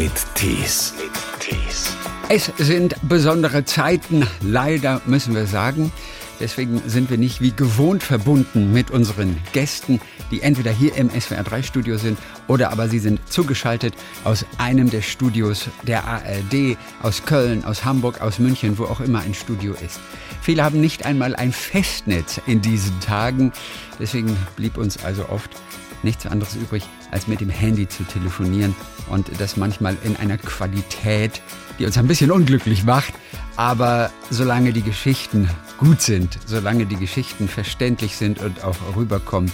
mit Tees. Es sind besondere Zeiten, leider müssen wir sagen. Deswegen sind wir nicht wie gewohnt verbunden mit unseren Gästen, die entweder hier im SWR3-Studio sind oder aber sie sind zugeschaltet aus einem der Studios der ARD, aus Köln, aus Hamburg, aus München, wo auch immer ein Studio ist. Viele haben nicht einmal ein Festnetz in diesen Tagen. Deswegen blieb uns also oft nichts anderes übrig, als mit dem Handy zu telefonieren und das manchmal in einer Qualität, die uns ein bisschen unglücklich macht. Aber solange die Geschichten gut sind, solange die Geschichten verständlich sind und auch rüberkommen,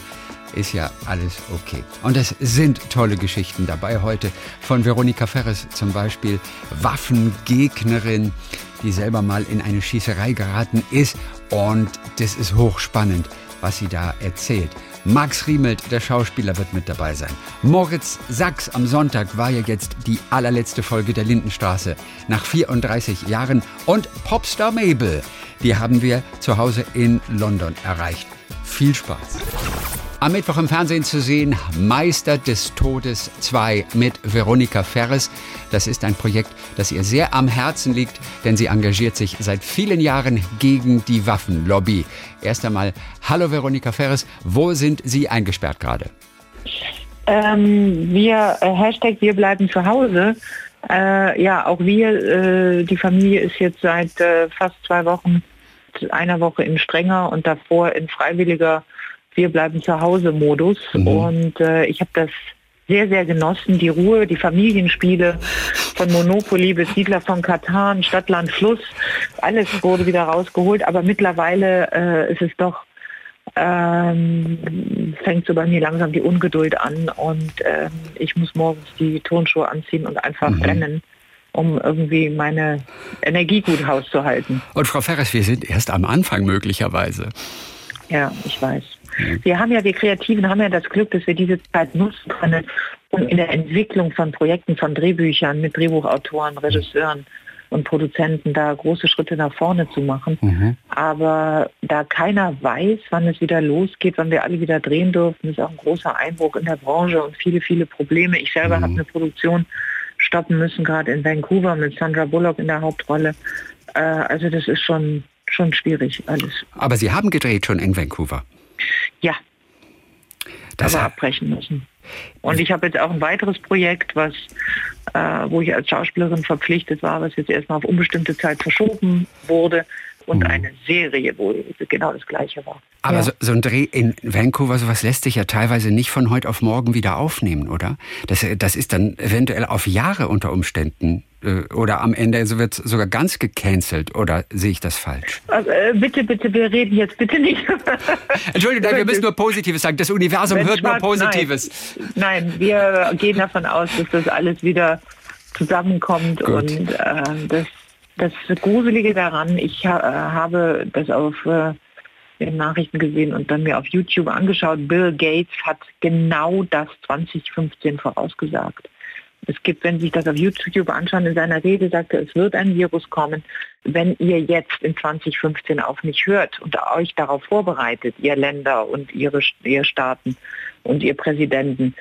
ist ja alles okay. Und es sind tolle Geschichten dabei heute von Veronika Ferres zum Beispiel, Waffengegnerin, die selber mal in eine Schießerei geraten ist. Und das ist hochspannend, was sie da erzählt. Max Riemelt, der Schauspieler, wird mit dabei sein. Moritz Sachs am Sonntag war ja jetzt die allerletzte Folge der Lindenstraße nach 34 Jahren. Und Popstar Mabel, die haben wir zu Hause in London erreicht. Viel Spaß. Am Mittwoch im Fernsehen zu sehen, Meister des Todes 2 mit Veronika Ferres. Das ist ein Projekt, das ihr sehr am Herzen liegt, denn sie engagiert sich seit vielen Jahren gegen die Waffenlobby. Erst einmal, hallo Veronika Ferres, wo sind Sie eingesperrt gerade? Ähm, wir, äh, Hashtag wir bleiben zu Hause. Äh, ja, auch wir, äh, die Familie ist jetzt seit äh, fast zwei Wochen, einer Woche in strenger und davor in freiwilliger wir bleiben zu Hause Modus. Mhm. Und äh, ich habe das sehr, sehr genossen. Die Ruhe, die Familienspiele von Monopoly bis Siedler von Katan, Stadtland, Fluss, alles wurde wieder rausgeholt. Aber mittlerweile äh, ist es doch, ähm, fängt so bei mir langsam die Ungeduld an und ähm, ich muss morgens die Turnschuhe anziehen und einfach mhm. rennen um irgendwie meine Energie gut hauszuhalten. Und Frau Ferres, wir sind erst am Anfang möglicherweise. Ja, ich weiß. Wir haben ja, wir Kreativen haben ja das Glück, dass wir diese Zeit nutzen können, um in der Entwicklung von Projekten, von Drehbüchern mit Drehbuchautoren, Regisseuren und Produzenten da große Schritte nach vorne zu machen. Mhm. Aber da keiner weiß, wann es wieder losgeht, wann wir alle wieder drehen dürfen, ist auch ein großer Einbruch in der Branche und viele, viele Probleme. Ich selber mhm. habe eine Produktion stoppen müssen, gerade in Vancouver mit Sandra Bullock in der Hauptrolle. Äh, also das ist schon, schon schwierig alles. Aber Sie haben gedreht schon in Vancouver. Ja. Das aber abbrechen müssen. Und ich habe jetzt auch ein weiteres Projekt, was, äh, wo ich als Schauspielerin verpflichtet war, was jetzt erstmal auf unbestimmte Zeit verschoben wurde und mhm. eine Serie, wo genau das Gleiche war. Aber ja. so, so, ein Dreh in Vancouver, sowas lässt sich ja teilweise nicht von heute auf morgen wieder aufnehmen, oder? Das, das ist dann eventuell auf Jahre unter Umständen oder am Ende wird es sogar ganz gecancelt oder sehe ich das falsch? Also, äh, bitte, bitte, wir reden jetzt bitte nicht. Entschuldigung, wir müssen nur Positives sagen. Das Universum hört nur Positives. Nein. nein, wir gehen davon aus, dass das alles wieder zusammenkommt Gut. und äh, das, das Gruselige daran, ich ha habe das auf äh, den Nachrichten gesehen und dann mir auf YouTube angeschaut. Bill Gates hat genau das 2015 vorausgesagt. Es gibt, wenn Sie sich das auf YouTube anschauen, in seiner Rede sagte, es wird ein Virus kommen. Wenn ihr jetzt in 2015 auf mich hört und euch darauf vorbereitet, ihr Länder und ihre, ihr Staaten und ihr Präsidenten,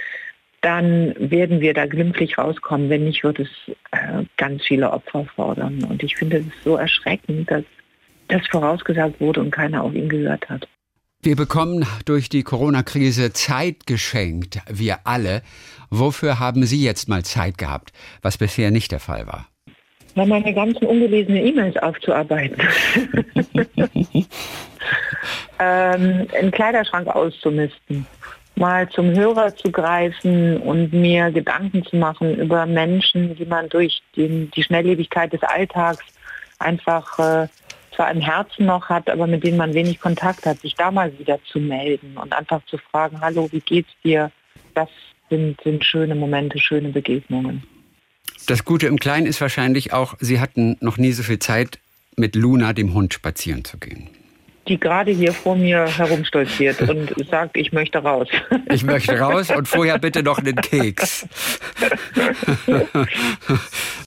dann werden wir da glimpflich rauskommen. Wenn nicht, wird es äh, ganz viele Opfer fordern. Und ich finde es so erschreckend, dass das vorausgesagt wurde und keiner auf ihn gehört hat. Wir bekommen durch die Corona-Krise Zeit geschenkt, wir alle. Wofür haben Sie jetzt mal Zeit gehabt, was bisher nicht der Fall war? Mal meine ganzen ungelesenen E-Mails aufzuarbeiten. ähm, einen Kleiderschrank auszumisten. Mal zum Hörer zu greifen und mir Gedanken zu machen über Menschen, die man durch die, die Schnelllebigkeit des Alltags einfach äh, zwar im Herzen noch hat, aber mit denen man wenig Kontakt hat, sich da mal wieder zu melden und einfach zu fragen, hallo, wie geht's dir? Das sind, sind schöne Momente, schöne Begegnungen. Das Gute im Kleinen ist wahrscheinlich auch, Sie hatten noch nie so viel Zeit, mit Luna, dem Hund, spazieren zu gehen. Die gerade hier vor mir herumstolziert und sagt, ich möchte raus. Ich möchte raus und vorher bitte noch einen Keks.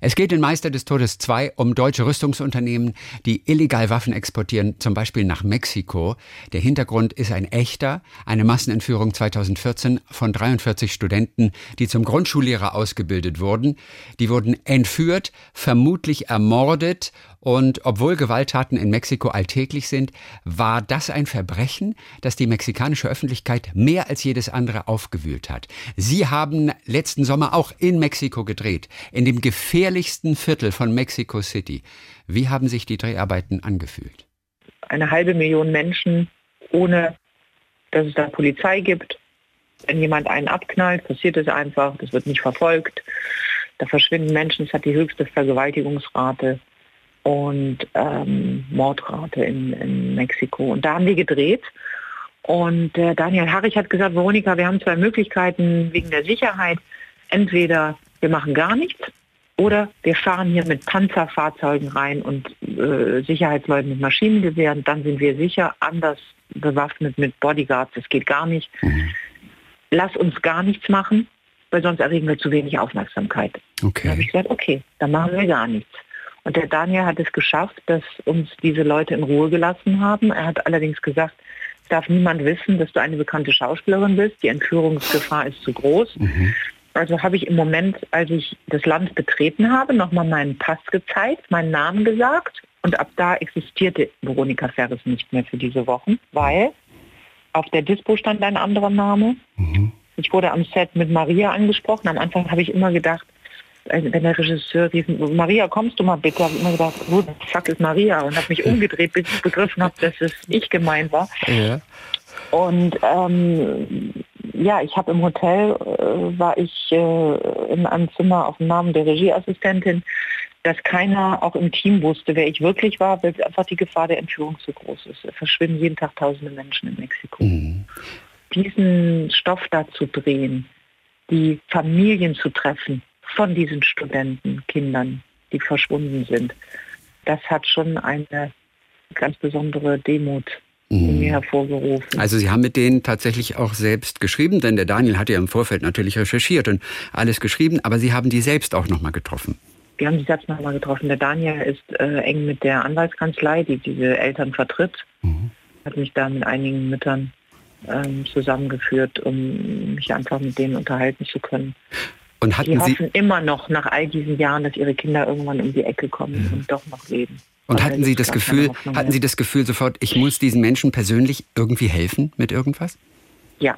Es geht in Meister des Todes 2 um deutsche Rüstungsunternehmen, die illegal Waffen exportieren, zum Beispiel nach Mexiko. Der Hintergrund ist ein echter, eine Massenentführung 2014 von 43 Studenten, die zum Grundschullehrer ausgebildet wurden. Die wurden entführt, vermutlich ermordet und obwohl Gewalttaten in Mexiko alltäglich sind, war das ein Verbrechen, das die mexikanische Öffentlichkeit mehr als jedes andere aufgewühlt hat. Sie haben letzten Sommer auch in Mexiko gedreht, in dem gefährlichsten Viertel von Mexico City. Wie haben sich die Dreharbeiten angefühlt? Eine halbe Million Menschen, ohne dass es da Polizei gibt. Wenn jemand einen abknallt, passiert es einfach, das wird nicht verfolgt. Da verschwinden Menschen, es hat die höchste Vergewaltigungsrate und ähm, Mordrate in, in, Mexiko. Und da haben wir gedreht. Und äh, Daniel Harrich hat gesagt, Veronika, wir haben zwei Möglichkeiten wegen der Sicherheit. Entweder wir machen gar nichts oder wir fahren hier mit Panzerfahrzeugen rein und äh, Sicherheitsleuten mit Maschinengewehren. Dann sind wir sicher, anders bewaffnet mit Bodyguards. Das geht gar nicht. Mhm. Lass uns gar nichts machen, weil sonst erregen wir zu wenig Aufmerksamkeit. Okay. Dann habe ich gesagt, okay, dann machen wir gar nichts. Und der Daniel hat es geschafft, dass uns diese Leute in Ruhe gelassen haben. Er hat allerdings gesagt, es darf niemand wissen, dass du eine bekannte Schauspielerin bist. Die Entführungsgefahr ist zu groß. Mhm. Also habe ich im Moment, als ich das Land betreten habe, nochmal meinen Pass gezeigt, meinen Namen gesagt. Und ab da existierte Veronika Ferres nicht mehr für diese Wochen, weil auf der Dispo stand ein anderer Name. Mhm. Ich wurde am Set mit Maria angesprochen. Am Anfang habe ich immer gedacht, wenn der Regisseur rief, Maria, kommst du mal bitte, habe ich immer gedacht, wo the fuck ist Maria? Und habe mich umgedreht, bis ich begriffen habe, dass es ich gemeint war. Ja. Und ähm, ja, ich habe im Hotel, äh, war ich äh, in einem Zimmer auf dem Namen der Regieassistentin, dass keiner auch im Team wusste, wer ich wirklich war, weil einfach die Gefahr der Entführung zu groß ist. Es verschwinden jeden Tag tausende Menschen in Mexiko. Mhm. Diesen Stoff da zu drehen, die Familien zu treffen, von diesen Studenten, Kindern, die verschwunden sind. Das hat schon eine ganz besondere Demut in mhm. mir hervorgerufen. Also Sie haben mit denen tatsächlich auch selbst geschrieben, denn der Daniel hat ja im Vorfeld natürlich recherchiert und alles geschrieben, aber Sie haben die selbst auch nochmal getroffen. Wir haben die selbst nochmal getroffen. Der Daniel ist äh, eng mit der Anwaltskanzlei, die diese Eltern vertritt, mhm. hat mich da mit einigen Müttern ähm, zusammengeführt, um mich einfach mit denen unterhalten zu können. Und hatten die hoffen Sie immer noch nach all diesen Jahren, dass ihre Kinder irgendwann um die Ecke kommen ja. und doch noch leben. Und hatten Sie das Gefühl, hatten Sie das Gefühl sofort, ich muss diesen Menschen persönlich irgendwie helfen mit irgendwas? Ja.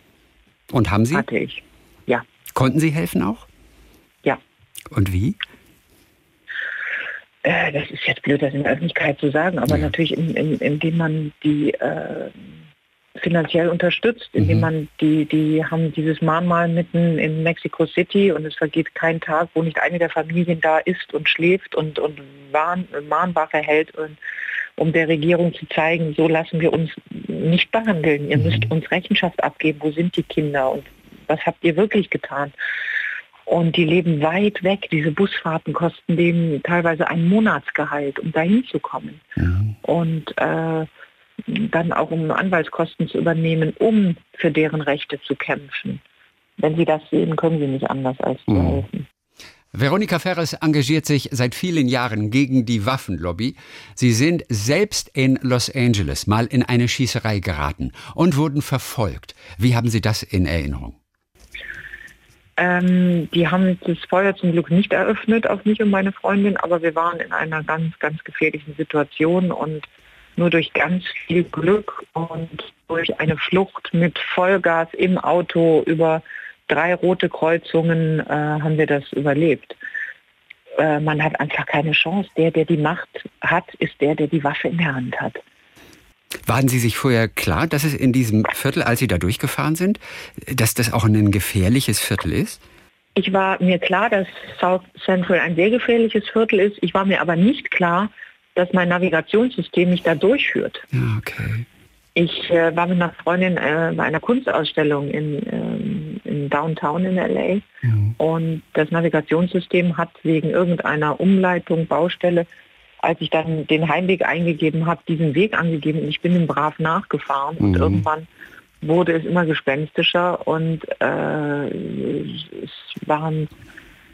Und haben Sie? Hatte ich. Ja. Konnten Sie helfen auch? Ja. Und wie? Äh, das ist jetzt blöd, das in der Öffentlichkeit zu sagen, aber ja. natürlich, in, in, indem man die äh, finanziell unterstützt, indem mhm. man die, die haben dieses Mahnmal mitten in Mexico City und es vergeht kein Tag, wo nicht eine der Familien da ist und schläft und, und Mahn, Mahnwache hält, und, um der Regierung zu zeigen, so lassen wir uns nicht behandeln. Ihr mhm. müsst uns Rechenschaft abgeben, wo sind die Kinder und was habt ihr wirklich getan? Und die leben weit weg. Diese Busfahrten kosten denen teilweise ein Monatsgehalt, um dahin zu kommen. Ja. Und äh, dann auch um Anwaltskosten zu übernehmen, um für deren Rechte zu kämpfen. Wenn Sie das sehen, können Sie nicht anders als zu mhm. helfen. Veronika Ferres engagiert sich seit vielen Jahren gegen die Waffenlobby. Sie sind selbst in Los Angeles mal in eine Schießerei geraten und wurden verfolgt. Wie haben Sie das in Erinnerung? Ähm, die haben das Feuer zum Glück nicht eröffnet auf mich und meine Freundin, aber wir waren in einer ganz, ganz gefährlichen Situation und nur durch ganz viel Glück und durch eine Flucht mit Vollgas im Auto über drei rote Kreuzungen äh, haben wir das überlebt. Äh, man hat einfach keine Chance. Der, der die Macht hat, ist der, der die Waffe in der Hand hat. Waren Sie sich vorher klar, dass es in diesem Viertel, als Sie da durchgefahren sind, dass das auch ein gefährliches Viertel ist? Ich war mir klar, dass South Central ein sehr gefährliches Viertel ist. Ich war mir aber nicht klar, dass mein Navigationssystem mich da durchführt. Ja, okay. Ich äh, war mit einer Freundin äh, bei einer Kunstausstellung in, ähm, in Downtown in LA mhm. und das Navigationssystem hat wegen irgendeiner Umleitung, Baustelle, als ich dann den Heimweg eingegeben habe, diesen Weg angegeben und ich bin ihm brav nachgefahren mhm. und irgendwann wurde es immer gespenstischer und äh, es waren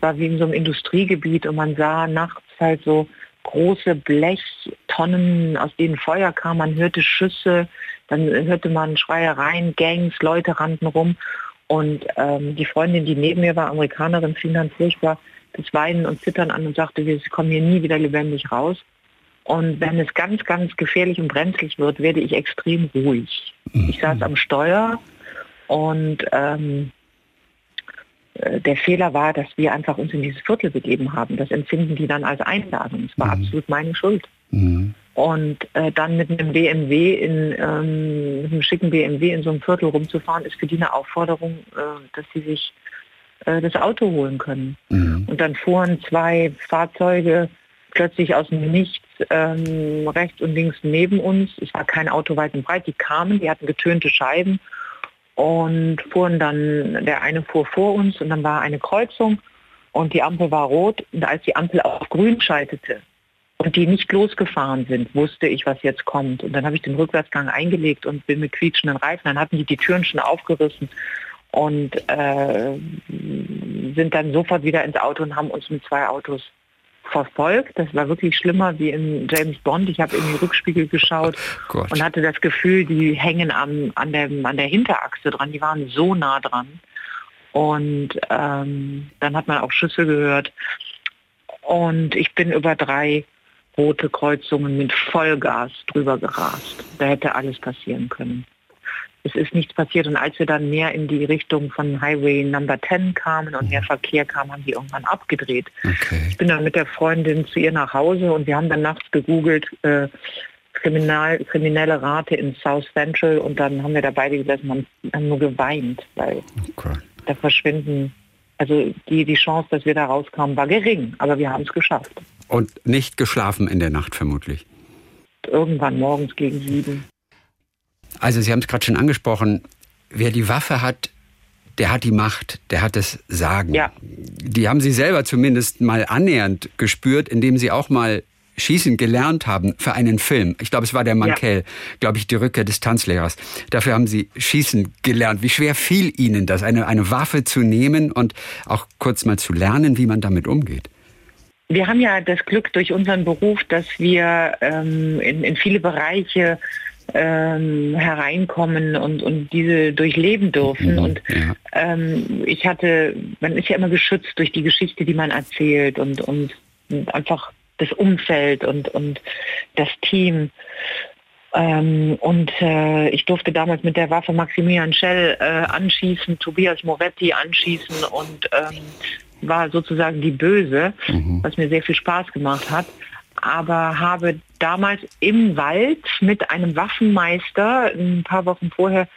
war wie in so einem Industriegebiet und man sah nachts halt so große Blechtonnen, aus denen Feuer kam. Man hörte Schüsse, dann hörte man Schreiereien, Gangs, Leute rannten rum. Und ähm, die Freundin, die neben mir war, Amerikanerin, fing dann furchtbar das Weinen und Zittern an und sagte, wir kommen hier nie wieder lebendig raus. Und wenn es ganz, ganz gefährlich und brenzlig wird, werde ich extrem ruhig. Ich saß am Steuer und ähm, äh, der Fehler war, dass wir einfach uns in dieses Viertel begeben haben. Das empfinden die dann als Einladung. Es war mhm. absolut meine Schuld. Mhm. Und äh, dann mit einem BMW, in, ähm, mit einem schicken BMW in so einem Viertel rumzufahren, ist für die eine Aufforderung, äh, dass sie sich äh, das Auto holen können. Mhm. Und dann fuhren zwei Fahrzeuge plötzlich aus dem Nichts ähm, rechts und links neben uns. Es war kein Auto weit und breit. Die kamen, die hatten getönte Scheiben und fuhren dann, der eine fuhr vor uns und dann war eine Kreuzung und die Ampel war rot und als die Ampel auf grün schaltete und die nicht losgefahren sind, wusste ich, was jetzt kommt. Und dann habe ich den Rückwärtsgang eingelegt und bin mit quietschenden Reifen, dann hatten die die Türen schon aufgerissen und äh, sind dann sofort wieder ins Auto und haben uns mit zwei Autos verfolgt. Das war wirklich schlimmer wie in James Bond. Ich habe in die Rückspiegel geschaut oh und hatte das Gefühl, die hängen am, an, der, an der Hinterachse dran. Die waren so nah dran. Und ähm, dann hat man auch Schüsse gehört. Und ich bin über drei rote Kreuzungen mit Vollgas drüber gerast. Da hätte alles passieren können es ist nichts passiert. Und als wir dann mehr in die Richtung von Highway Number 10 kamen und mehr Verkehr kam, haben die irgendwann abgedreht. Okay. Ich bin dann mit der Freundin zu ihr nach Hause und wir haben dann nachts gegoogelt, äh, Kriminal, kriminelle Rate in South Central und dann haben wir da beide gesessen und haben nur geweint, weil okay. da verschwinden, also die, die Chance, dass wir da rauskamen, war gering, aber wir haben es geschafft. Und nicht geschlafen in der Nacht vermutlich? Irgendwann morgens gegen sieben. Also Sie haben es gerade schon angesprochen, wer die Waffe hat, der hat die Macht, der hat das Sagen. Ja. Die haben Sie selber zumindest mal annähernd gespürt, indem Sie auch mal Schießen gelernt haben für einen Film. Ich glaube, es war der Mankel, ja. glaube ich, die Rückkehr des Tanzlehrers. Dafür haben Sie Schießen gelernt. Wie schwer fiel Ihnen das, eine, eine Waffe zu nehmen und auch kurz mal zu lernen, wie man damit umgeht? Wir haben ja das Glück durch unseren Beruf, dass wir ähm, in, in viele Bereiche ähm, hereinkommen und, und diese durchleben dürfen. Mhm, und ja. ähm, ich hatte, man ist ja immer geschützt durch die Geschichte, die man erzählt und, und, und einfach das Umfeld und, und das Team. Ähm, und äh, ich durfte damals mit der Waffe Maximilian Schell äh, anschießen, Tobias Moretti anschießen und ähm, war sozusagen die Böse, mhm. was mir sehr viel Spaß gemacht hat aber habe damals im Wald mit einem Waffenmeister ein paar Wochen vorher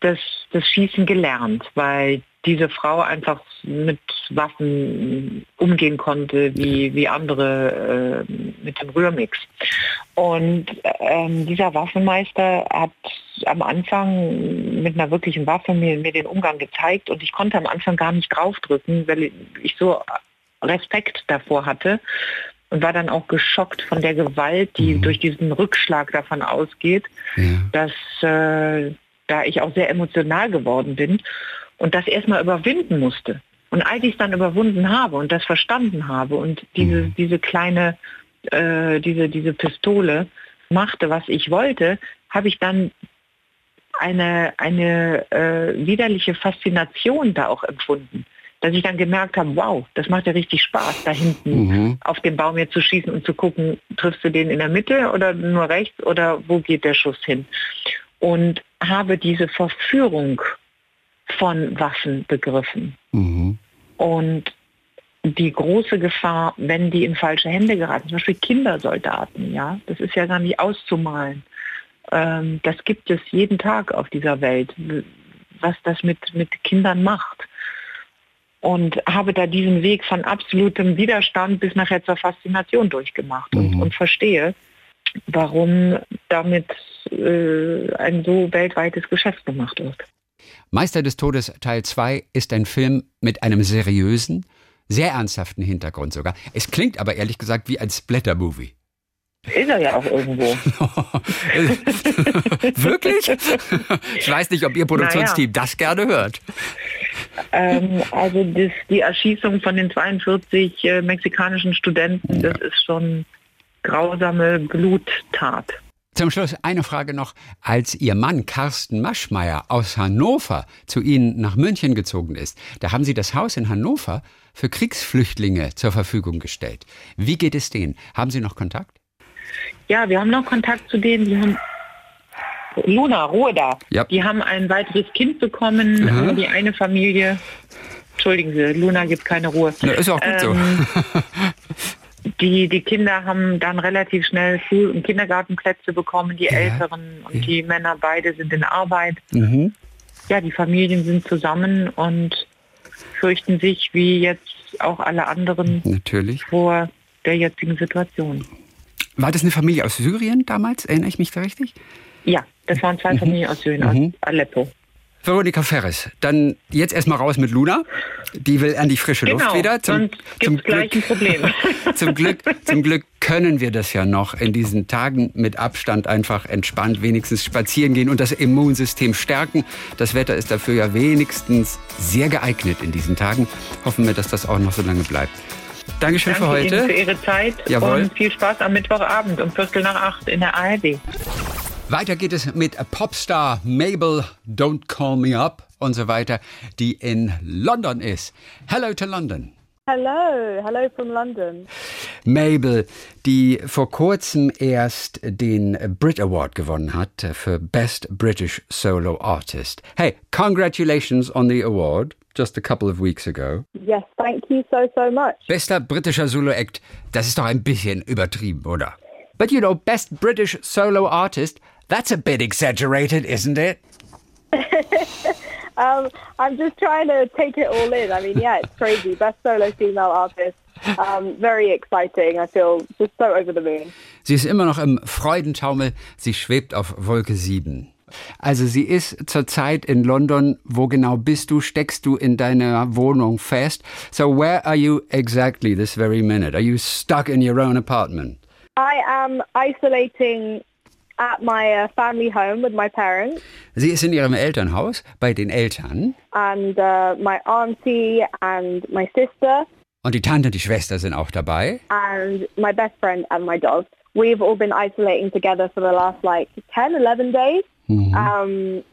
das, das Schießen gelernt, weil diese Frau einfach mit Waffen umgehen konnte, wie, wie andere äh, mit dem Rührmix. Und ähm, dieser Waffenmeister hat am Anfang mit einer wirklichen Waffe mir, mir den Umgang gezeigt und ich konnte am Anfang gar nicht draufdrücken, weil ich so Respekt davor hatte und war dann auch geschockt von der Gewalt, die mhm. durch diesen Rückschlag davon ausgeht, ja. dass äh, da ich auch sehr emotional geworden bin und das erstmal überwinden musste. Und als ich es dann überwunden habe und das verstanden habe und diese, mhm. diese kleine, äh, diese, diese Pistole machte, was ich wollte, habe ich dann eine, eine äh, widerliche Faszination da auch empfunden dass ich dann gemerkt habe, wow, das macht ja richtig Spaß, da hinten mhm. auf den Baum jetzt zu schießen und zu gucken, triffst du den in der Mitte oder nur rechts oder wo geht der Schuss hin? Und habe diese Verführung von Waffen begriffen. Mhm. Und die große Gefahr, wenn die in falsche Hände geraten, zum Beispiel Kindersoldaten, ja, das ist ja gar nicht auszumalen. Ähm, das gibt es jeden Tag auf dieser Welt, was das mit, mit Kindern macht und habe da diesen Weg von absolutem Widerstand bis nachher zur Faszination durchgemacht mhm. und, und, verstehe, warum damit äh, ein so weltweites Geschäft gemacht wird. Meister des Todes Teil 2 ist ein Film mit einem seriösen, sehr ernsthaften Hintergrund sogar. Es klingt aber ehrlich gesagt wie ein Splatter-Movie. Ist er ja auch irgendwo. Wirklich? Ich weiß nicht, ob Ihr Produktionsteam naja. das gerne hört. Ähm, also das, die Erschießung von den 42 äh, mexikanischen Studenten, ja. das ist schon grausame Bluttat. Zum Schluss eine Frage noch. Als Ihr Mann Carsten Maschmeyer aus Hannover zu Ihnen nach München gezogen ist, da haben Sie das Haus in Hannover für Kriegsflüchtlinge zur Verfügung gestellt. Wie geht es denen? Haben Sie noch Kontakt? Ja, wir haben noch Kontakt zu denen. Die haben Luna, Ruhe da. Ja. Die haben ein weiteres Kind bekommen, mhm. die eine Familie. Entschuldigen Sie, Luna gibt keine Ruhe. Ja, ist auch gut ähm, so. die, die Kinder haben dann relativ schnell Schul- und Kindergartenplätze bekommen, die ja. Älteren und ja. die Männer beide sind in Arbeit. Mhm. Ja, die Familien sind zusammen und fürchten sich wie jetzt auch alle anderen Natürlich. vor der jetzigen Situation. War das eine Familie aus Syrien damals? Erinnere ich mich da richtig? Ja, das waren zwei mhm. Familien aus Syrien, mhm. aus Aleppo. Veronika Ferres, dann jetzt erstmal raus mit Luna. Die will an die frische genau, Luft wieder. Zum, zum Glück, zum, Glück, zum Glück können wir das ja noch in diesen Tagen mit Abstand einfach entspannt wenigstens spazieren gehen und das Immunsystem stärken. Das Wetter ist dafür ja wenigstens sehr geeignet in diesen Tagen. Hoffen wir, dass das auch noch so lange bleibt. Dankeschön Danke für heute. Ihnen für Ihre Zeit Jawohl. und viel Spaß am Mittwochabend um Viertel nach acht in der ARD. Weiter geht es mit Popstar Mabel, Don't Call Me Up und so weiter, die in London ist. Hello to London. Hello, hello from London. Mabel, die vor kurzem erst den Brit Award gewonnen hat für Best British Solo Artist. Hey, congratulations on the award just a couple of weeks ago. Yes, thank you so, so much. Bester britischer Solo-Act, das ist doch ein bisschen übertrieben, oder? But you know, Best British Solo Artist, That's a bit exaggerated, isn't it? um, I'm just trying to take it all in. I mean, yeah, it's crazy. Best solo female artist. Um, very exciting. I feel just so over the moon. Sie ist immer noch im Freudentaumel. Sie schwebt auf Wolke 7. Also sie ist zurzeit in London. Wo genau bist du? Steckst du in deiner Wohnung fest? So where are you exactly this very minute? Are you stuck in your own apartment? I am isolating at my uh, family home with my parents. Sie ist in ihrem Elternhaus bei den Eltern. And uh, my auntie and my sister. Und die Tante und die Schwester sind auch dabei. And my best friend and my dog. We've all been isolating together for the last like 10, 11 days. Mhm. Um,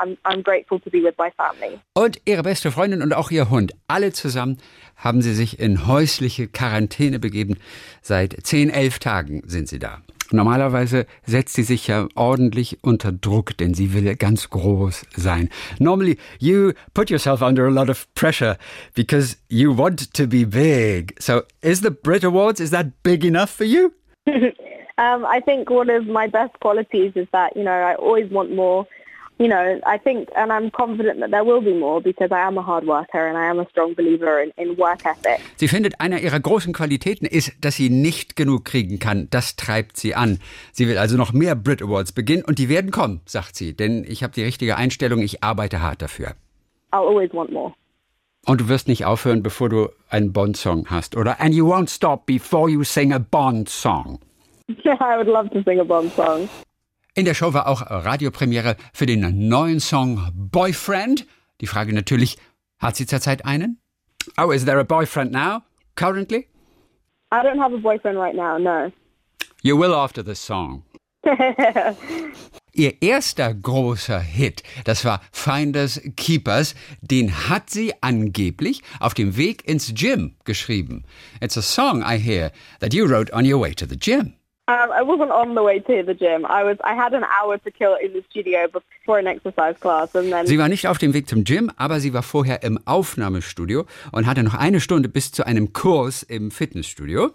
I'm, I'm grateful to be with my family. Und ihre beste Freundin und auch ihr Hund, alle zusammen haben sie sich in häusliche Quarantäne begeben. Seit 10, 11 Tagen sind sie da. Normalerweise setzt sie sich ja ordentlich unter Druck, denn sie will ganz groß sein. Normally, you put yourself under a lot of pressure because you want to be big. So, is the Brit Awards, is that big enough for you? um, I think one of my best qualities is that, you know, I always want more you know, I think, and I'm confident that there will be more because I am a hard worker and I am a strong believer in, in work ethic. Sie findet, einer ihrer großen Qualitäten ist, dass sie nicht genug kriegen kann. Das treibt sie an. Sie will also noch mehr Brit Awards beginnen und die werden kommen, sagt sie. Denn ich habe die richtige Einstellung, ich arbeite hart dafür. I'll always want more. Und du wirst nicht aufhören, bevor du einen Bond-Song hast, oder? And you won't stop before you sing a Bond-Song. Yeah, I would love to sing a Bond song. In der Show war auch Radiopremiere für den neuen Song Boyfriend. Die Frage natürlich, hat sie zurzeit einen? Oh, is there a boyfriend now, currently? I don't have a boyfriend right now, no. You will after this song. Ihr erster großer Hit, das war Finders Keepers, den hat sie angeblich auf dem Weg ins Gym geschrieben. It's a song I hear that you wrote on your way to the gym. Um, I wasn't on the way to the gym. I was. I had an hour to kill in the studio before an exercise class, and then. Sie war nicht auf dem Weg zum Gym, aber sie war vorher im Aufnahmestudio und hatte noch eine Stunde bis zu einem Kurs im Fitnessstudio.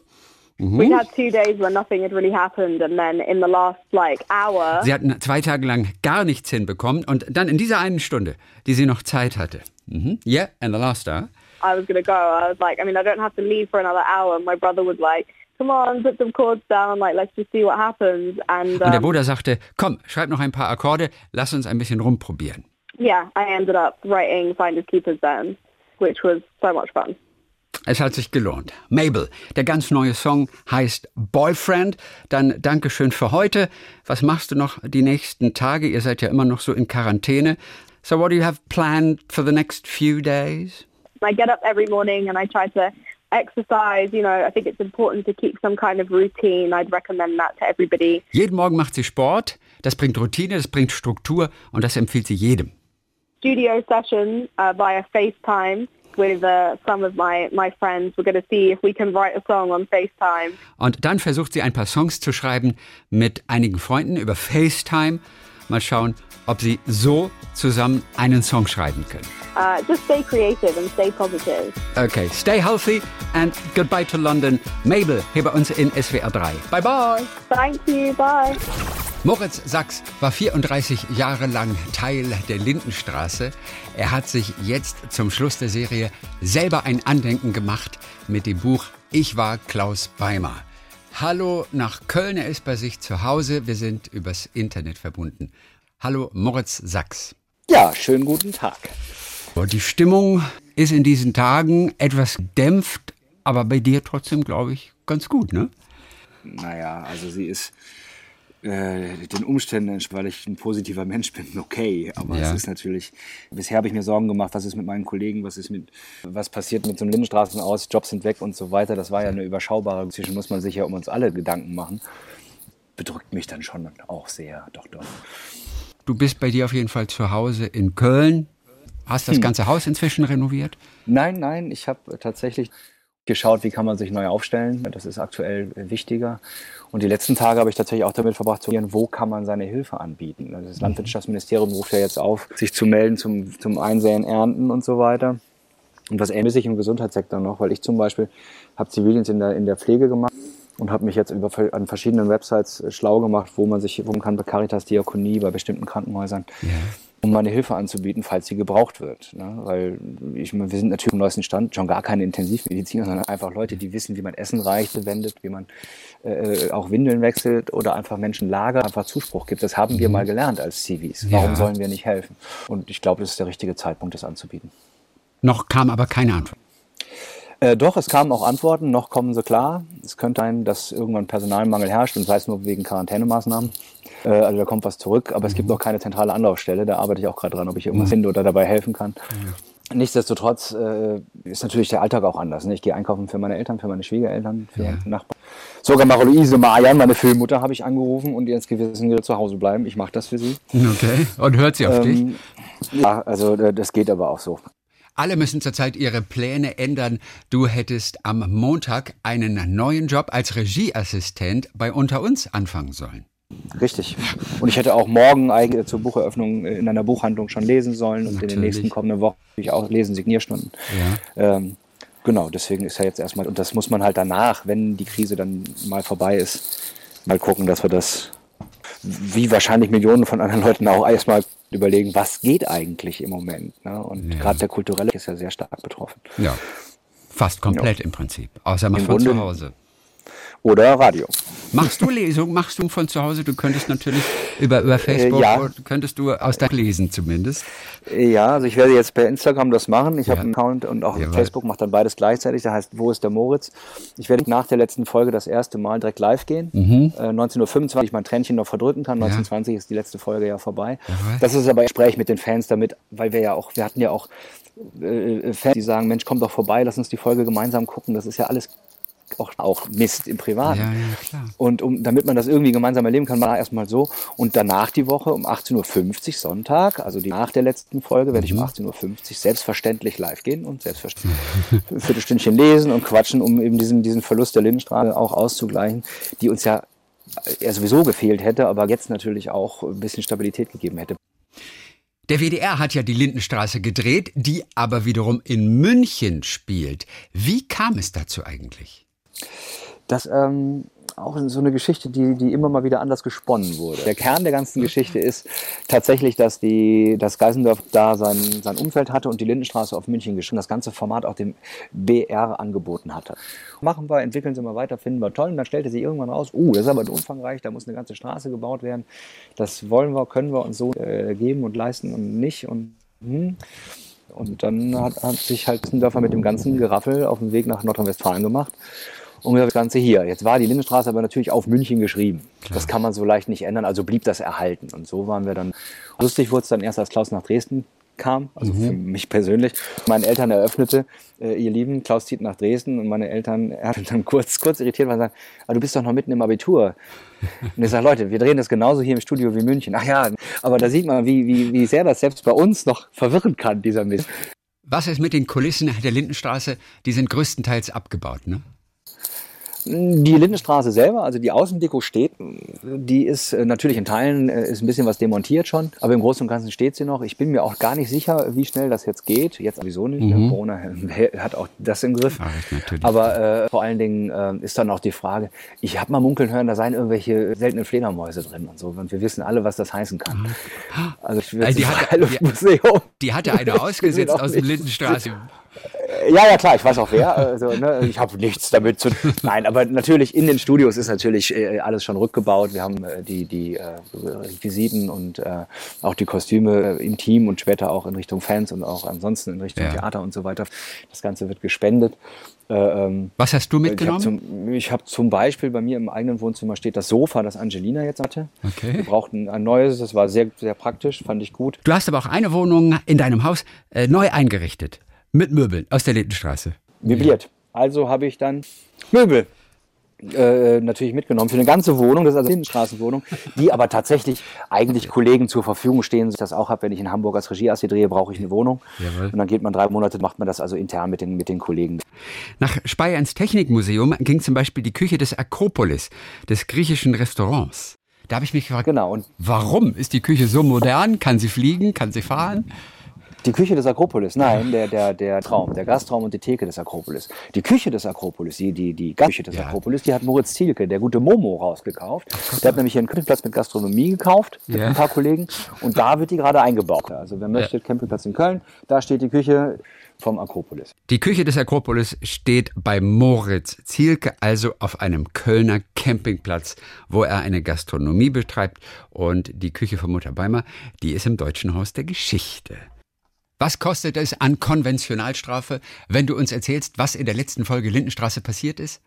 Mhm. We had two days where nothing had really happened, and then in the last like hour. Sie hatten zwei Tage lang gar nichts hinbekommen und dann in dieser einen Stunde, die sie noch Zeit hatte. Mhm. Yeah, and the last hour. I was gonna go. I was like, I mean, I don't have to leave for another hour. My brother was like come on, put some chords down, like let's just see what happens. And, um, Und der Bruder sagte, komm, schreib noch ein paar Akkorde, lass uns ein bisschen rumprobieren. Yeah, I ended up writing Finders Keepers then, which was so much fun. Es hat sich gelohnt. Mabel, der ganz neue Song heißt Boyfriend. Dann Dankeschön für heute. Was machst du noch die nächsten Tage? Ihr seid ja immer noch so in Quarantäne. So what do you have planned for the next few days? I get up every morning and I try to exercise. You know, I think it's important to keep some kind of routine. I'd recommend that to everybody. Jeden Morgen macht sie Sport. Das bringt Routine, das bringt Struktur und das empfiehlt sie jedem. Studio session uh, via FaceTime with uh, some of my, my friends. We're going to see if we can write a song on FaceTime. Und dann versucht sie ein paar Songs zu schreiben mit einigen Freunden über FaceTime. Mal schauen, ob sie so zusammen einen Song schreiben können. Uh, just stay creative and stay positive. Okay, stay healthy and goodbye to London. Mabel hier bei uns in SWR 3. Bye bye. Thank you. Bye. Moritz Sachs war 34 Jahre lang Teil der Lindenstraße. Er hat sich jetzt zum Schluss der Serie selber ein Andenken gemacht mit dem Buch Ich war Klaus Beimer. Hallo nach Köln, er ist bei sich zu Hause. Wir sind übers Internet verbunden. Hallo Moritz Sachs. Ja, schönen guten Tag. Die Stimmung ist in diesen Tagen etwas gedämpft, aber bei dir trotzdem, glaube ich, ganz gut, ne? Naja, also sie ist äh, den Umständen, weil ich ein positiver Mensch bin, okay. Aber ja. es ist natürlich, bisher habe ich mir Sorgen gemacht, was ist mit meinen Kollegen, was ist mit, was passiert mit so einem Lindenstraßen aus, Jobs sind weg und so weiter. Das war ja eine überschaubare, inzwischen muss man sich ja um uns alle Gedanken machen. Bedrückt mich dann schon auch sehr, doch, doch. Du bist bei dir auf jeden Fall zu Hause in Köln. Hast das hm. ganze Haus inzwischen renoviert? Nein, nein, ich habe tatsächlich geschaut, wie kann man sich neu aufstellen. Das ist aktuell wichtiger. Und die letzten Tage habe ich tatsächlich auch damit verbracht, zu sehen, wo kann man seine Hilfe anbieten. Das mhm. Landwirtschaftsministerium ruft ja jetzt auf, sich zu melden zum, zum Einsäen, Ernten und so weiter. Und was ähnlich sich im Gesundheitssektor noch, weil ich zum Beispiel habe Zivildienst in der, in der Pflege gemacht und habe mich jetzt über, an verschiedenen Websites äh, schlau gemacht, wo man sich, wo man kann bei Caritas Diakonie, bei bestimmten Krankenhäusern, ja. um meine Hilfe anzubieten, falls sie gebraucht wird. Ne? Weil ich, wir sind natürlich im neuesten Stand, schon gar keine Intensivmediziner, sondern einfach Leute, die wissen, wie man Essen reicht, wendet, wie man äh, auch Windeln wechselt oder einfach Menschen lagert, einfach Zuspruch gibt. Das haben wir mhm. mal gelernt als Civis. Warum ja. sollen wir nicht helfen? Und ich glaube, das ist der richtige Zeitpunkt, das anzubieten. Noch kam aber keine Antwort. Äh, doch, es kamen auch Antworten, noch kommen sie klar. Es könnte sein, dass irgendwann Personalmangel herrscht und sei es nur wegen Quarantänemaßnahmen. Äh, also da kommt was zurück, aber es gibt noch keine zentrale Anlaufstelle. Da arbeite ich auch gerade dran, ob ich irgendwas mhm. finde oder dabei helfen kann. Mhm. Nichtsdestotrotz äh, ist natürlich der Alltag auch anders. Ne? Ich gehe einkaufen für meine Eltern, für meine Schwiegereltern, für ja. Nachbarn. Sogar Marie-Louise Marian, meine Filmmutter, habe ich angerufen und jetzt gewissen wir zu Hause bleiben. Ich mache das für sie. Okay. Und hört sie auf ähm, dich? Ja, also äh, das geht aber auch so. Alle müssen zurzeit ihre Pläne ändern. Du hättest am Montag einen neuen Job als Regieassistent bei Unter uns anfangen sollen. Richtig. Und ich hätte auch morgen eigentlich zur Bucheröffnung in einer Buchhandlung schon lesen sollen und Natürlich. in den nächsten kommenden Wochen ich auch lesen, Signierstunden. Ja. Ähm, genau, deswegen ist ja jetzt erstmal, und das muss man halt danach, wenn die Krise dann mal vorbei ist, mal gucken, dass wir das, wie wahrscheinlich Millionen von anderen Leuten auch erstmal überlegen, was geht eigentlich im Moment. Ne? Und ja. gerade der kulturelle ist ja sehr stark betroffen. Ja, fast komplett ja. im Prinzip, außer man von zu Hause oder Radio. Machst du Lesung? Machst du von zu Hause? Du könntest natürlich über, über Facebook, äh, ja. könntest du aus deinem lesen zumindest. Ja, also ich werde jetzt per Instagram das machen. Ich ja. habe einen Account und auch ja, Facebook macht dann beides gleichzeitig. Da heißt, wo ist der Moritz? Ich werde nach der letzten Folge das erste Mal direkt live gehen. Mhm. Äh, 19.25 Uhr, ich mein Tränchen noch verdrücken kann. 19.20 Uhr ist die letzte Folge ja vorbei. Das ist aber ein Gespräch mit den Fans damit, weil wir ja auch, wir hatten ja auch äh, Fans, die sagen, Mensch, komm doch vorbei, lass uns die Folge gemeinsam gucken. Das ist ja alles auch, auch Mist im Privaten. Ja, ja, und um, damit man das irgendwie gemeinsam erleben kann, war erstmal so. Und danach die Woche um 18.50 Uhr Sonntag, also die, nach der letzten Folge, werde ich um 18.50 mhm. Uhr selbstverständlich live gehen und selbstverständlich ein Viertelstündchen lesen und quatschen, um eben diesen, diesen Verlust der Lindenstraße auch auszugleichen, die uns ja ja sowieso gefehlt hätte, aber jetzt natürlich auch ein bisschen Stabilität gegeben hätte. Der WDR hat ja die Lindenstraße gedreht, die aber wiederum in München spielt. Wie kam es dazu eigentlich? Das ähm, auch so eine Geschichte, die, die immer mal wieder anders gesponnen wurde. Der Kern der ganzen Geschichte ist tatsächlich, dass, die, dass Geisendorf da sein, sein Umfeld hatte und die Lindenstraße auf München geschrieben, das ganze Format auch dem BR angeboten hatte. Machen wir, entwickeln Sie mal weiter, finden wir toll. Und dann stellte sich irgendwann raus, uh, das ist aber umfangreich, da muss eine ganze Straße gebaut werden. Das wollen wir, können wir uns so äh, geben und leisten und nicht. Und, hm. Und dann hat, hat sich halt Geisendorfer mit dem ganzen Geraffel auf den Weg nach Nordrhein-Westfalen gemacht und das Ganze hier. Jetzt war die Lindenstraße aber natürlich auf München geschrieben. Klar. Das kann man so leicht nicht ändern, also blieb das erhalten. Und so waren wir dann. Lustig wurde es dann erst, als Klaus nach Dresden kam, also mhm. für mich persönlich. Meinen Eltern eröffnete, äh, ihr Lieben, Klaus zieht nach Dresden und meine Eltern er hat dann kurz, kurz irritiert waren und sagen, aber du bist doch noch mitten im Abitur. Und ich sage, Leute, wir drehen das genauso hier im Studio wie München. Ach ja, aber da sieht man, wie, wie, wie sehr das selbst bei uns noch verwirren kann, dieser Mist. Was ist mit den Kulissen der Lindenstraße? Die sind größtenteils abgebaut, ne? Die Lindenstraße selber, also die Außendeko steht, die ist äh, natürlich in Teilen äh, ist ein bisschen was demontiert schon, aber im Großen und Ganzen steht sie noch. Ich bin mir auch gar nicht sicher, wie schnell das jetzt geht. Jetzt sowieso nicht. Mhm. Corona hat auch das im Griff. Ja, aber äh, vor allen Dingen äh, ist dann auch die Frage, ich habe mal munkeln hören, da seien irgendwelche seltenen Fledermäuse drin und so. Und wir wissen alle, was das heißen kann. Mhm. Also, ich also die, hatte, die, die hatte eine ausgesetzt aus dem Lindenstraße. Ja, ja, klar, ich weiß auch wer. Also, ne, ich habe nichts damit zu tun. Nein, aber natürlich in den Studios ist natürlich äh, alles schon rückgebaut. Wir haben äh, die, die äh, Requisiten und äh, auch die Kostüme im Team und später auch in Richtung Fans und auch ansonsten in Richtung ja. Theater und so weiter. Das Ganze wird gespendet. Äh, ähm, Was hast du mitgenommen? Ich habe zum, hab zum, Beispiel bei mir im eigenen Wohnzimmer steht das Sofa, das Angelina jetzt hatte. Okay. Wir brauchten ein neues, das war sehr, sehr praktisch, fand ich gut. Du hast aber auch eine Wohnung in deinem Haus äh, neu eingerichtet. Mit Möbeln aus der Lindenstraße. Möbliert. Also habe ich dann Möbel äh, natürlich mitgenommen für eine ganze Wohnung, das ist also eine Lindenstraßenwohnung, die aber tatsächlich eigentlich Kollegen zur Verfügung stehen. Ich das auch habe, wenn ich in Hamburg als Regieassi drehe, brauche ich eine Wohnung. Jawohl. Und dann geht man drei Monate, macht man das also intern mit den, mit den Kollegen. Nach Speyer ins Technikmuseum ging zum Beispiel die Küche des Akropolis, des griechischen Restaurants. Da habe ich mich gefragt, genau. Und warum ist die Küche so modern? Kann sie fliegen? Kann sie fahren? Die Küche des Akropolis, nein, der, der, der Traum, der Gastraum und die Theke des Akropolis. Die Küche des Akropolis, die, die, die Küche des ja. Akropolis, die hat Moritz Zielke, der gute Momo, rausgekauft. Der hat nämlich hier einen Campingplatz mit Gastronomie gekauft, mit ja. ein paar Kollegen, und da wird die gerade eingebaut. Also wer möchte, ja. Campingplatz in Köln, da steht die Küche vom Akropolis. Die Küche des Akropolis steht bei Moritz Zielke, also auf einem Kölner Campingplatz, wo er eine Gastronomie betreibt. Und die Küche von Mutter Beimer, die ist im Deutschen Haus der Geschichte. Was kostet es an Konventionalstrafe, wenn du uns erzählst, was in der letzten Folge Lindenstraße passiert ist?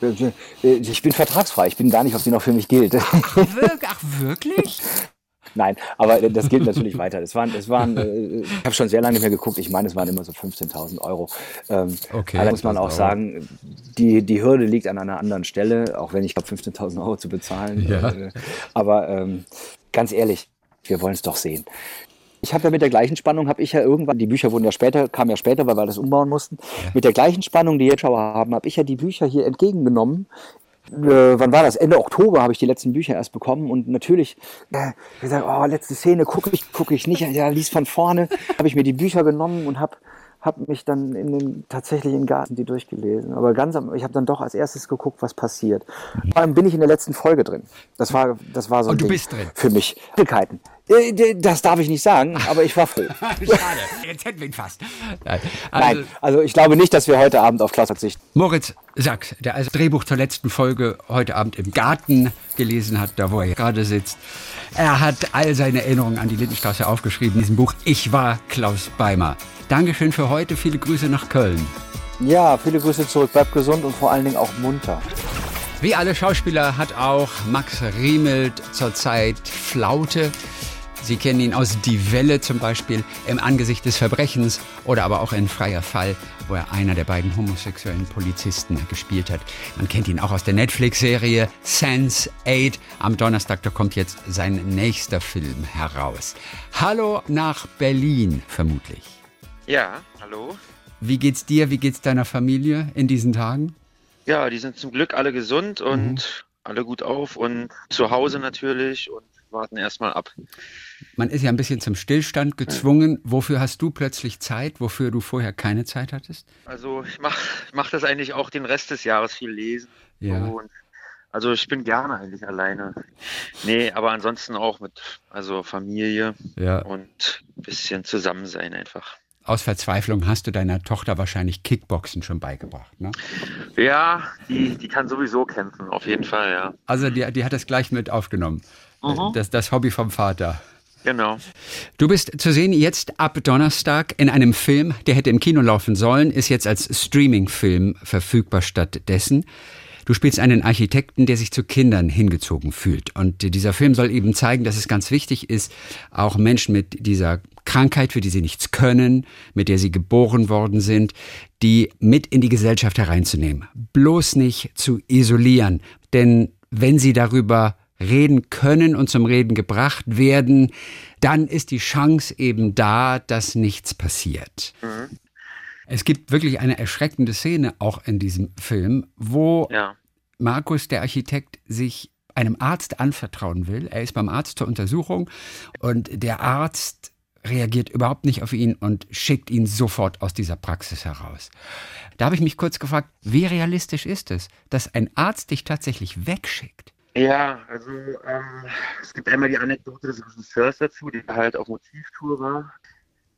Äh, ich bin vertragsfrei. Ich bin gar nicht, ob sie noch für mich gilt. Ach, wirklich? Ach, wirklich? Nein, aber das gilt natürlich weiter. Es waren, es waren, äh, ich habe schon sehr lange nicht mehr geguckt. Ich meine, es waren immer so 15.000 Euro. Ähm, okay. Da muss man auch sagen, die, die Hürde liegt an einer anderen Stelle, auch wenn ich glaube, 15.000 Euro zu bezahlen. Ja. Äh, aber ähm, ganz ehrlich, wir wollen es doch sehen. Ich habe ja mit der gleichen Spannung, habe ich ja irgendwann, die Bücher wurden ja später, kamen ja später, weil wir das umbauen mussten. Ja. Mit der gleichen Spannung, die jetzt Schauer haben, habe ich ja die Bücher hier entgegengenommen. Äh, wann war das? Ende Oktober habe ich die letzten Bücher erst bekommen und natürlich äh, gesagt, oh, letzte Szene gucke ich, gucke ich nicht. Ja, lies von vorne. habe ich mir die Bücher genommen und habe habe mich dann in den, tatsächlich in Garten die durchgelesen. Aber ganz am, ich habe dann doch als erstes geguckt, was passiert. Vor allem bin ich in der letzten Folge drin. Das war, das war so ein Und du Ding bist drin. für mich. Äh, das darf ich nicht sagen, aber ich war froh. Schade, jetzt hätten wir ihn fast. Nein also, Nein, also ich glaube nicht, dass wir heute Abend auf Klaus verzichten. Moritz Sachs, der also Drehbuch zur letzten Folge heute Abend im Garten gelesen hat, da wo er gerade sitzt. Er hat all seine Erinnerungen an die Lindenstraße aufgeschrieben in diesem Buch Ich war Klaus Beimer. Dankeschön für heute, viele Grüße nach Köln. Ja, viele Grüße zurück, bleibt gesund und vor allen Dingen auch munter. Wie alle Schauspieler hat auch Max Riemelt zurzeit Flaute. Sie kennen ihn aus Die Welle zum Beispiel, im Angesicht des Verbrechens oder aber auch in Freier Fall, wo er einer der beiden homosexuellen Polizisten gespielt hat. Man kennt ihn auch aus der Netflix-Serie Sense 8. Am Donnerstag, da kommt jetzt sein nächster Film heraus. Hallo nach Berlin, vermutlich. Ja, hallo. Wie geht's dir, wie geht's deiner Familie in diesen Tagen? Ja, die sind zum Glück alle gesund und mhm. alle gut auf und zu Hause natürlich und warten erstmal ab. Man ist ja ein bisschen zum Stillstand gezwungen. Wofür hast du plötzlich Zeit, wofür du vorher keine Zeit hattest? Also ich mache mach das eigentlich auch den Rest des Jahres viel lesen. Ja. Und also ich bin gerne eigentlich alleine. Nee, aber ansonsten auch mit also Familie ja. und ein bisschen zusammen sein einfach. Aus Verzweiflung hast du deiner Tochter wahrscheinlich Kickboxen schon beigebracht, ne? Ja, die, die kann sowieso kämpfen, auf jeden Fall, ja. Also die, die hat das gleich mit aufgenommen. Mhm. Das, das Hobby vom Vater. Genau. Du bist zu sehen jetzt ab Donnerstag in einem Film, der hätte im Kino laufen sollen, ist jetzt als Streaming-Film verfügbar stattdessen. Du spielst einen Architekten, der sich zu Kindern hingezogen fühlt. Und dieser Film soll eben zeigen, dass es ganz wichtig ist, auch Menschen mit dieser Krankheit, für die sie nichts können, mit der sie geboren worden sind, die mit in die Gesellschaft hereinzunehmen. Bloß nicht zu isolieren. Denn wenn sie darüber reden können und zum Reden gebracht werden, dann ist die Chance eben da, dass nichts passiert. Mhm. Es gibt wirklich eine erschreckende Szene auch in diesem Film, wo ja. Markus, der Architekt, sich einem Arzt anvertrauen will. Er ist beim Arzt zur Untersuchung und der Arzt reagiert überhaupt nicht auf ihn und schickt ihn sofort aus dieser Praxis heraus. Da habe ich mich kurz gefragt, wie realistisch ist es, dass ein Arzt dich tatsächlich wegschickt? Ja, also ähm, es gibt einmal die Anekdote des Regisseurs dazu, die halt auf Motivtour war.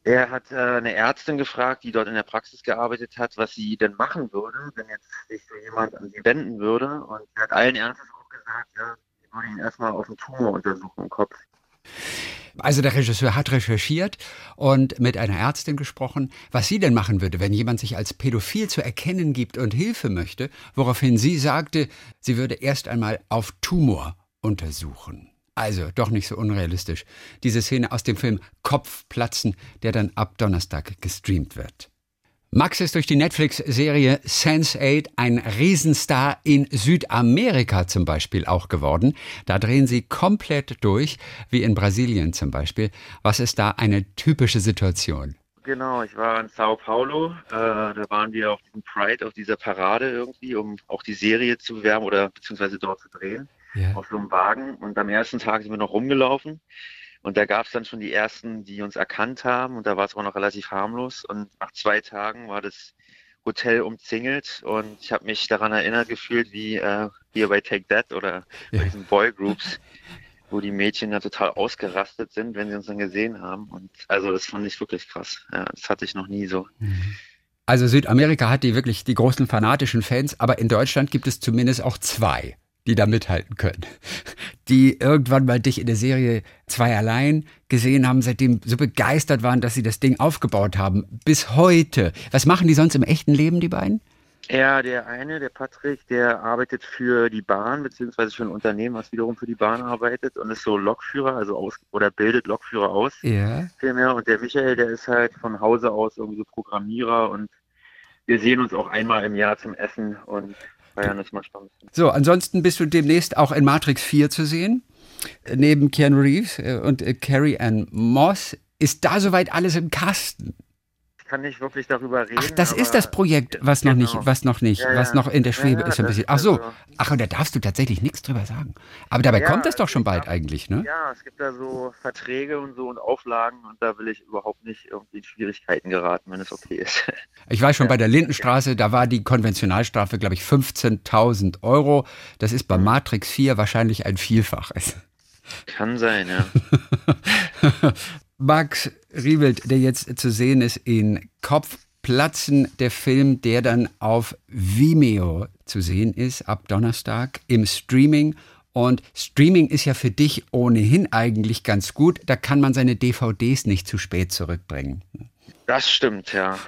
Er hat äh, eine Ärztin gefragt, die dort in der Praxis gearbeitet hat, was sie denn machen würde, wenn jetzt sich so jemand an sie wenden würde. Und er hat allen Ernstes auch gesagt, ja, ich würde ihn erstmal auf den Tumor untersuchen im Kopf. Also der Regisseur hat recherchiert und mit einer Ärztin gesprochen, was sie denn machen würde, wenn jemand sich als pädophil zu erkennen gibt und Hilfe möchte, woraufhin sie sagte, sie würde erst einmal auf Tumor untersuchen. Also doch nicht so unrealistisch. Diese Szene aus dem Film Kopfplatzen, der dann ab Donnerstag gestreamt wird. Max ist durch die Netflix-Serie Sense8 ein Riesenstar in Südamerika zum Beispiel auch geworden. Da drehen sie komplett durch, wie in Brasilien zum Beispiel. Was ist da eine typische Situation? Genau, ich war in Sao Paulo. Äh, da waren wir auf diesem Pride, auf dieser Parade irgendwie, um auch die Serie zu bewerben oder beziehungsweise dort zu drehen. Ja. Auf so einem Wagen. Und am ersten Tag sind wir noch rumgelaufen. Und da gab es dann schon die ersten, die uns erkannt haben. Und da war es auch noch relativ harmlos. Und nach zwei Tagen war das Hotel umzingelt. Und ich habe mich daran erinnert gefühlt, wie äh, hier bei Take That oder ja. bei diesen Boygroups, wo die Mädchen da total ausgerastet sind, wenn sie uns dann gesehen haben. Und also das fand ich wirklich krass. Ja, das hatte ich noch nie so. Mhm. Also Südamerika hat die wirklich die großen fanatischen Fans, aber in Deutschland gibt es zumindest auch zwei die da mithalten können. Die irgendwann mal dich in der Serie zwei allein gesehen haben, seitdem so begeistert waren, dass sie das Ding aufgebaut haben. Bis heute. Was machen die sonst im echten Leben, die beiden? Ja, der eine, der Patrick, der arbeitet für die Bahn, beziehungsweise für ein Unternehmen, was wiederum für die Bahn arbeitet und ist so Lokführer, also aus oder bildet Lokführer aus. Ja. Vielmehr. Und der Michael, der ist halt von Hause aus irgendwie so Programmierer und wir sehen uns auch einmal im Jahr zum Essen und spannend. So, ansonsten bist du demnächst auch in Matrix 4 zu sehen, neben Keanu Reeves äh, und äh, Carrie Ann Moss. Ist da soweit alles im Kasten? Kann nicht wirklich darüber reden. Ach, das ist das Projekt, was genau. noch nicht, was noch nicht, ja, ja. was noch in der Schwebe ja, ist ein bisschen. Ach so, also ach und da darfst du tatsächlich nichts drüber sagen. Aber dabei kommt es doch schon bald eigentlich, ne? Ja, es gibt da so Verträge und so und Auflagen und da will ich überhaupt nicht irgendwie in Schwierigkeiten geraten, wenn es okay ist. Ich weiß schon bei der Lindenstraße, da war die Konventionalstrafe, glaube ich, 15.000 Euro. Das ist bei mhm. Matrix 4 wahrscheinlich ein Vielfaches. Kann sein, ja. Max Riebelt, der jetzt zu sehen ist in Kopfplatzen, der Film, der dann auf Vimeo zu sehen ist, ab Donnerstag im Streaming. Und Streaming ist ja für dich ohnehin eigentlich ganz gut. Da kann man seine DVDs nicht zu spät zurückbringen. Das stimmt, ja.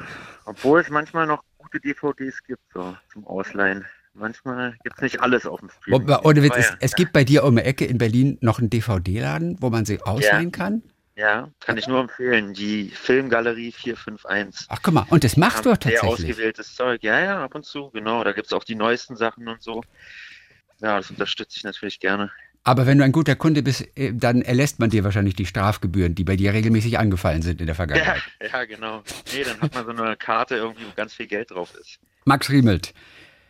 Obwohl es manchmal noch gute DVDs gibt, so zum Ausleihen. Manchmal gibt es nicht alles auf dem Streaming. Oder es, es, gibt bei dir um die Ecke in Berlin noch einen DVD-Laden, wo man sie ausleihen ja. kann? Ja, kann ich nur empfehlen. Die Filmgalerie 451. Ach, guck mal, und das machst du tatsächlich? Sehr ausgewähltes Zeug. Ja, ja, ab und zu, genau. Da gibt es auch die neuesten Sachen und so. Ja, das unterstütze ich natürlich gerne. Aber wenn du ein guter Kunde bist, äh, dann erlässt man dir wahrscheinlich die Strafgebühren, die bei dir regelmäßig angefallen sind in der Vergangenheit. Ja, ja genau. Nee, dann hat man so eine Karte irgendwie, wo ganz viel Geld drauf ist. Max Riemelt.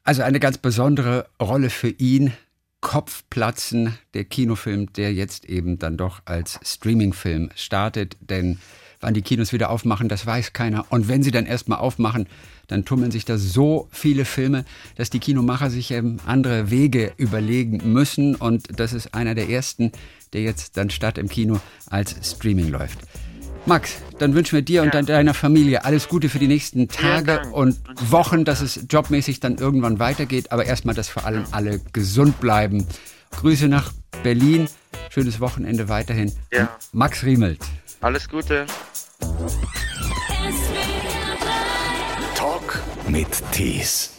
Also eine ganz besondere Rolle für ihn Kopfplatzen, der Kinofilm, der jetzt eben dann doch als Streamingfilm startet. Denn wann die Kinos wieder aufmachen, das weiß keiner. Und wenn sie dann erstmal aufmachen, dann tummeln sich da so viele Filme, dass die Kinomacher sich eben andere Wege überlegen müssen. Und das ist einer der ersten, der jetzt dann statt im Kino als Streaming läuft. Max, dann wünschen wir dir ja. und deiner Familie alles Gute für die nächsten Tage und Wochen, dass es jobmäßig dann irgendwann weitergeht, aber erstmal, dass vor allem alle gesund bleiben. Grüße nach Berlin, schönes Wochenende weiterhin. Ja. Max Riemelt. Alles Gute. Talk mit Tees.